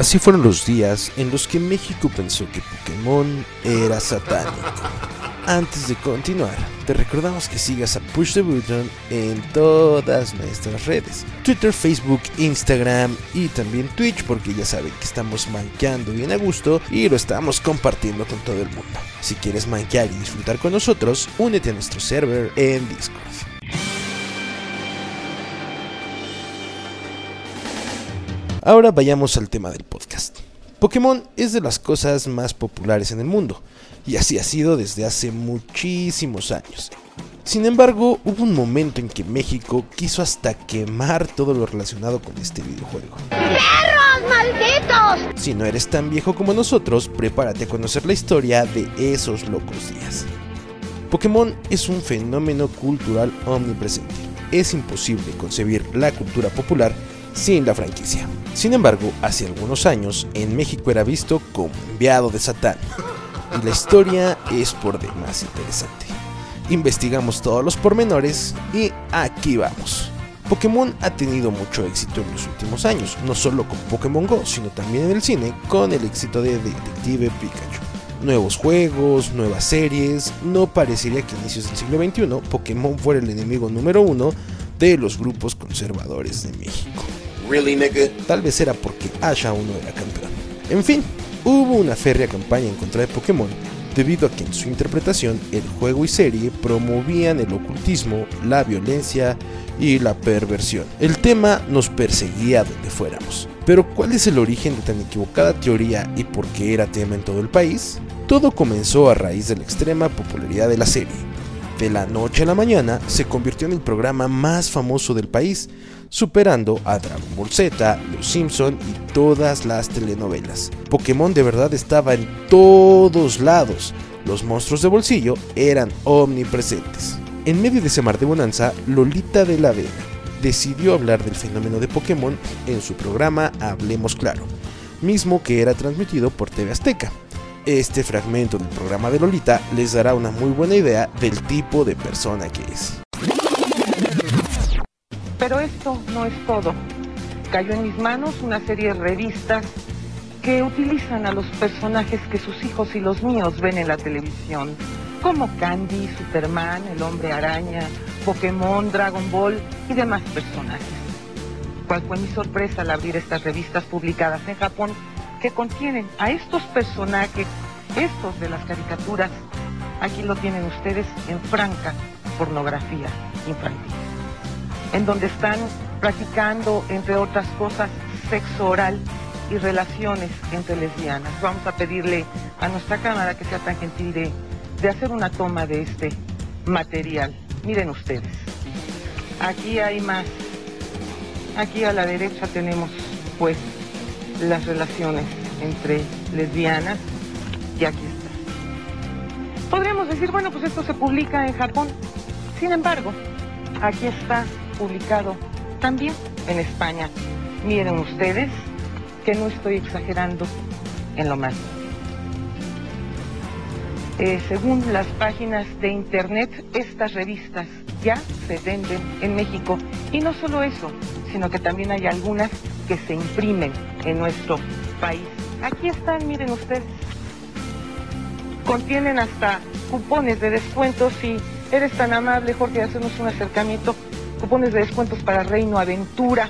Así fueron los días en los que México pensó que Pokémon era satánico. Antes de continuar, te recordamos que sigas a Push the Button en todas nuestras redes: Twitter, Facebook, Instagram y también Twitch, porque ya saben que estamos manqueando bien a gusto y lo estamos compartiendo con todo el mundo. Si quieres manquear y disfrutar con nosotros, únete a nuestro server en Discord. Ahora vayamos al tema del podcast. Pokémon es de las cosas más populares en el mundo, y así ha sido desde hace muchísimos años. Sin embargo, hubo un momento en que México quiso hasta quemar todo lo relacionado con este videojuego. ¡Perros malditos! Si no eres tan viejo como nosotros, prepárate a conocer la historia de esos locos días. Pokémon es un fenómeno cultural omnipresente. Es imposible concebir la cultura popular sin la franquicia. Sin embargo, hace algunos años en México era visto como enviado de Satán. Y la historia es por demás interesante. Investigamos todos los pormenores y aquí vamos. Pokémon ha tenido mucho éxito en los últimos años, no solo con Pokémon Go, sino también en el cine con el éxito de Detective Pikachu. Nuevos juegos, nuevas series, no parecería que a inicios del siglo XXI Pokémon fuera el enemigo número uno de los grupos conservadores de México. Tal vez era porque Ash aún no era campeón. En fin, hubo una férrea campaña en contra de Pokémon debido a que en su interpretación el juego y serie promovían el ocultismo, la violencia y la perversión. El tema nos perseguía donde fuéramos. Pero ¿cuál es el origen de tan equivocada teoría y por qué era tema en todo el país? Todo comenzó a raíz de la extrema popularidad de la serie. De la noche a la mañana se convirtió en el programa más famoso del país, superando a Dragon Ball Z, Los Simpson y todas las telenovelas. Pokémon de verdad estaba en todos lados. Los monstruos de bolsillo eran omnipresentes. En medio de ese mar de bonanza, Lolita de la Vega decidió hablar del fenómeno de Pokémon en su programa Hablemos Claro, mismo que era transmitido por TV Azteca. Este fragmento del programa de Lolita les dará una muy buena idea del tipo de persona que es. Pero esto no es todo. Cayó en mis manos una serie de revistas que utilizan a los personajes que sus hijos y los míos ven en la televisión, como Candy, Superman, el hombre araña, Pokémon, Dragon Ball y demás personajes. ¿Cuál fue mi sorpresa al abrir estas revistas publicadas en Japón que contienen a estos personajes, estos de las caricaturas? Aquí lo tienen ustedes en franca pornografía infantil en donde están practicando, entre otras cosas, sexo oral y relaciones entre lesbianas. Vamos a pedirle a nuestra cámara que sea tan gentil de, de hacer una toma de este material. Miren ustedes, aquí hay más. Aquí a la derecha tenemos pues las relaciones entre lesbianas y aquí está. Podríamos decir, bueno, pues esto se publica en Japón. Sin embargo, aquí está publicado también en España. Miren ustedes que no estoy exagerando en lo más. Eh, según las páginas de internet, estas revistas ya se venden en México. Y no solo eso, sino que también hay algunas que se imprimen en nuestro país. Aquí están, miren ustedes. Contienen hasta cupones de descuentos si eres tan amable, Jorge, hacernos un acercamiento cupones de descuentos para Reino Aventura.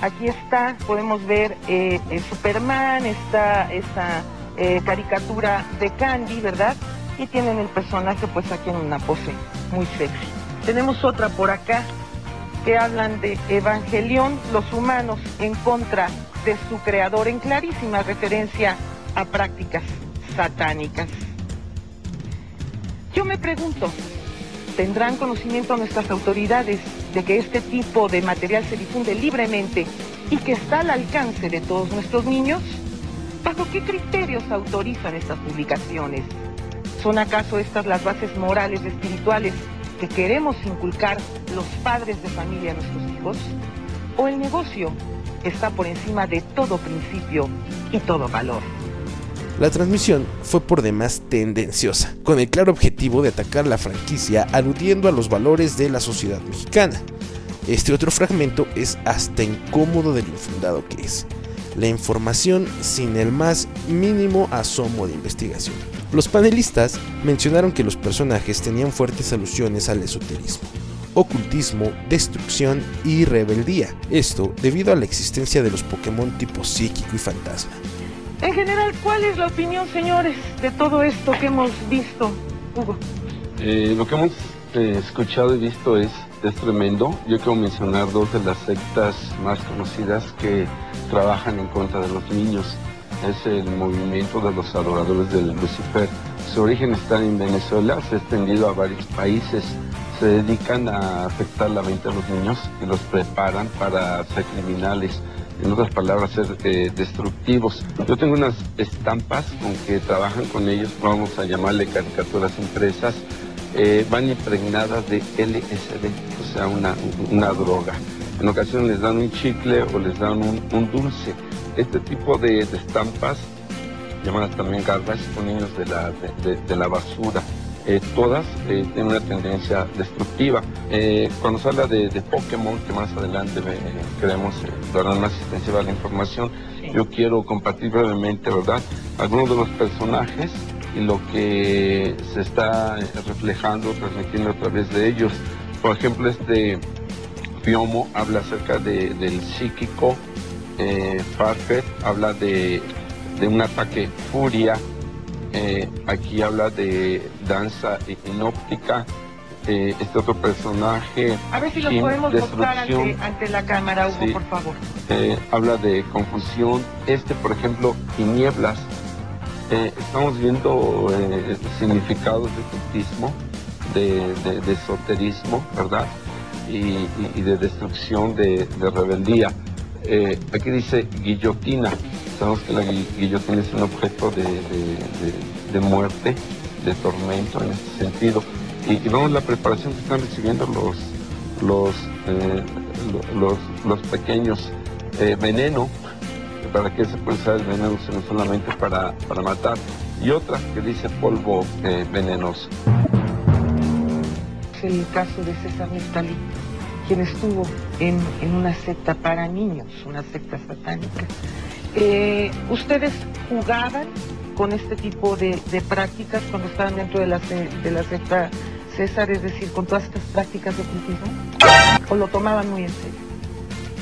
Aquí está, podemos ver eh, Superman, está esa eh, caricatura de Candy, ¿verdad? Y tienen el personaje pues aquí en una pose muy sexy. Tenemos otra por acá que hablan de Evangelión, los humanos en contra de su creador, en clarísima referencia a prácticas satánicas. Yo me pregunto, ¿Tendrán conocimiento nuestras autoridades de que este tipo de material se difunde libremente y que está al alcance de todos nuestros niños? ¿Bajo qué criterios autorizan estas publicaciones? ¿Son acaso estas las bases morales y espirituales que queremos inculcar los padres de familia a nuestros hijos? ¿O el negocio está por encima de todo principio y todo valor? La transmisión fue por demás tendenciosa, con el claro objetivo de atacar la franquicia aludiendo a los valores de la sociedad mexicana. Este otro fragmento es hasta incómodo de lo infundado que es. la información sin el más mínimo asomo de investigación. Los panelistas mencionaron que los personajes tenían fuertes alusiones al esoterismo, ocultismo, destrucción y rebeldía. Esto debido a la existencia de los Pokémon tipo psíquico y fantasma. En general, ¿cuál es la opinión, señores, de todo esto que hemos visto, Hugo? Eh, lo que hemos eh, escuchado y visto es, es tremendo. Yo quiero mencionar dos de las sectas más conocidas que trabajan en contra de los niños. Es el movimiento de los adoradores del Lucifer. Su origen está en Venezuela, se ha extendido a varios países. Se dedican a afectar la mente de los niños y los preparan para ser criminales en otras palabras, ser eh, destructivos. Yo tengo unas estampas con que trabajan con ellos, vamos a llamarle caricaturas impresas, eh, van impregnadas de LSD, o sea, una, una, droga. En ocasiones les dan un chicle o les dan un, dulce. Este tipo de, estampas, llamadas también garbage, son niños de la, de la basura. Eh, todas eh, tienen una tendencia destructiva. Eh, cuando se habla de, de, Pokémon, que más adelante queremos dar más extensiva la información, yo quiero compartir brevemente, ¿verdad?, algunos de los personajes y lo que se está reflejando, transmitiendo a través de ellos. Por ejemplo, este Piomo habla acerca de, del psíquico, eh, Farfet habla de, de un ataque furia, eh, aquí habla de danza inóptica. Eh, este otro personaje. A ver si lo podemos mostrar ante, ante, la cámara, Hugo, sí. por favor. Eh, habla de confusión. Este, por ejemplo, tinieblas. Eh, estamos viendo significados de cultismo, de, de, de esoterismo, ¿verdad? Y, y, y, de destrucción, de, de rebeldía. aquí dice guillotina. Sabemos que la guillotina es un objeto de, de, muerte, de tormento en este sentido. Y, y, vemos la preparación que están recibiendo los, los, eh, los, pequeños. Eh, veneno, ¿para qué se puede usar el veneno? Sino solamente para, para matar. Y otra que dice polvo eh, venenoso. El caso de César Nestalí, quien estuvo en, en una secta para niños, una secta satánica. Eh, ¿Ustedes jugaban con este tipo de, de, prácticas cuando estaban dentro de la, de la secta César, es decir, con todas estas prácticas de cultismo? ¿O lo tomaban muy en serio?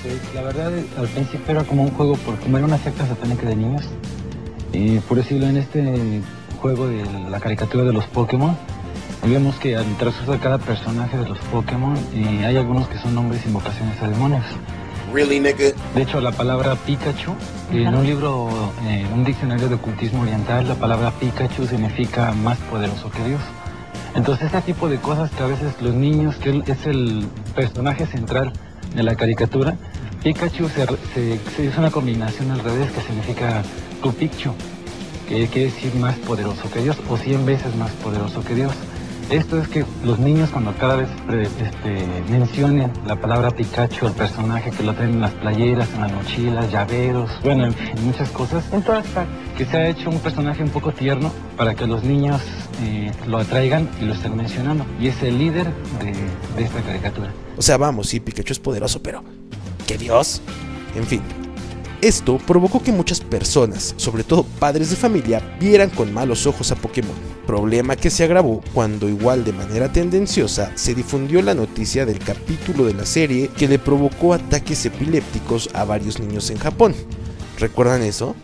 Pues la verdad, al principio era como un juego, por como era una secta satánica de niños. Y por decirlo, en este juego de la caricatura de los Pokémon, vemos que al transcurso de cada personaje de los Pokémon, eh, hay algunos que son nombres e invocaciones a demonios. Really, nigga? De hecho, la palabra Pikachu, en un libro, eh, un diccionario de ocultismo oriental, la palabra Pikachu significa más poderoso que Dios. Entonces, este tipo de cosas que a veces los niños, que es el personaje central de la caricatura, Pikachu se, se, se es una combinación al revés que significa tu Pikachu, que quiere decir más poderoso que Dios o 100 veces más poderoso que Dios. Esto es que los niños cuando cada vez este, mencionen la palabra Pikachu, el personaje que lo traen en las playeras, en las mochilas, llaveros, bueno, en fin, muchas cosas. En todas partes. Que se ha hecho un personaje un poco tierno para que los niños eh, lo atraigan y lo estén mencionando. Y es el líder de, de esta caricatura. O sea, vamos, sí, Pikachu es poderoso, pero ¿qué Dios? En fin, esto provocó que muchas personas, sobre todo padres de familia, vieran con malos ojos a Pokémon, problema que se agravó cuando igual de manera tendenciosa se difundió la noticia del capítulo de la serie que le provocó ataques epilépticos a varios niños en Japón. ¿Recuerdan eso?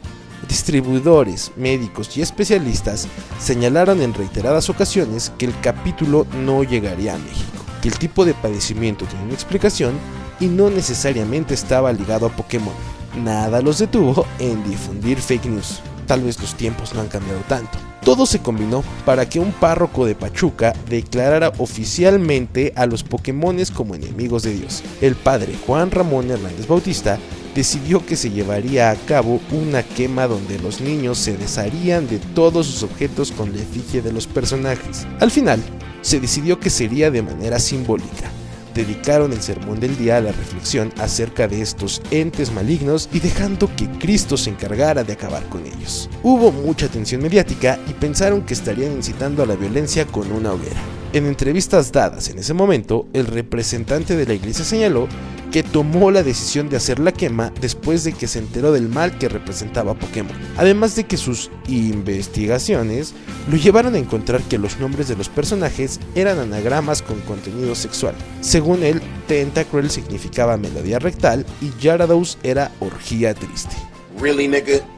Distribuidores, médicos y especialistas señalaron en reiteradas ocasiones que el capítulo no llegaría a México, que el tipo de padecimiento tiene una explicación y no necesariamente estaba ligado a Pokémon nada los detuvo en difundir fake news. Tal vez los tiempos no han cambiado tanto. Todo se combinó para que un párroco de Pachuca declarara oficialmente a los Pokémones como enemigos de Dios. El padre Juan Ramón Hernández Bautista decidió que se llevaría a cabo una quema donde los niños se desharían de todos sus objetos con la efigie de los personajes. Al final, se decidió que sería de manera simbólica dedicaron el sermón del día a la reflexión acerca de estos entes malignos y dejando que Cristo se encargara de acabar con ellos. Hubo mucha atención mediática y pensaron que estarían incitando a la violencia con una hoguera. En entrevistas dadas en ese momento, el representante de la iglesia señaló que tomó la decisión de hacer la quema después de que se enteró del mal que representaba Pokémon. Además de que sus investigaciones lo llevaron a encontrar que los nombres de los personajes eran anagramas con contenido sexual. Según él, Tentacruel significaba melodía rectal y Yarados era orgía triste.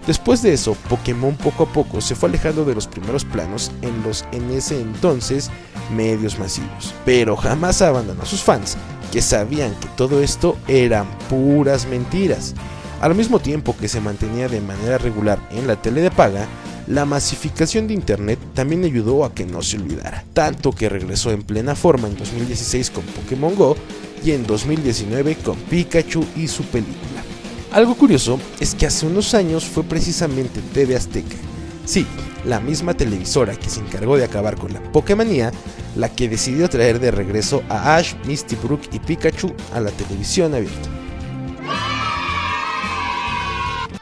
Después de eso, Pokémon poco a poco se fue alejando de los primeros planos en los en ese entonces medios masivos, pero jamás abandonó a sus fans, que sabían que todo esto eran puras mentiras. Al mismo tiempo que se mantenía de manera regular en la tele de paga, la masificación de Internet también ayudó a que no se olvidara, tanto que regresó en plena forma en 2016 con Pokémon Go y en 2019 con Pikachu y su película. Algo curioso es que hace unos años fue precisamente TV Azteca, sí, la misma televisora que se encargó de acabar con la Pokémonía, la que decidió traer de regreso a Ash, Misty Brook y Pikachu a la televisión abierta.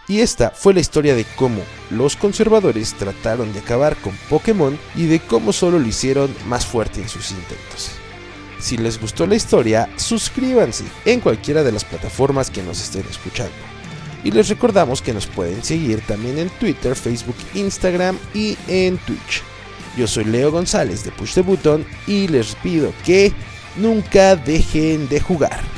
Y esta fue la historia de cómo los conservadores trataron de acabar con Pokémon y de cómo solo lo hicieron más fuerte en sus intentos. Si les gustó la historia, suscríbanse en cualquiera de las plataformas que nos estén escuchando. Y les recordamos que nos pueden seguir también en Twitter, Facebook, Instagram y en Twitch. Yo soy Leo González de Push the Button y les pido que nunca dejen de jugar.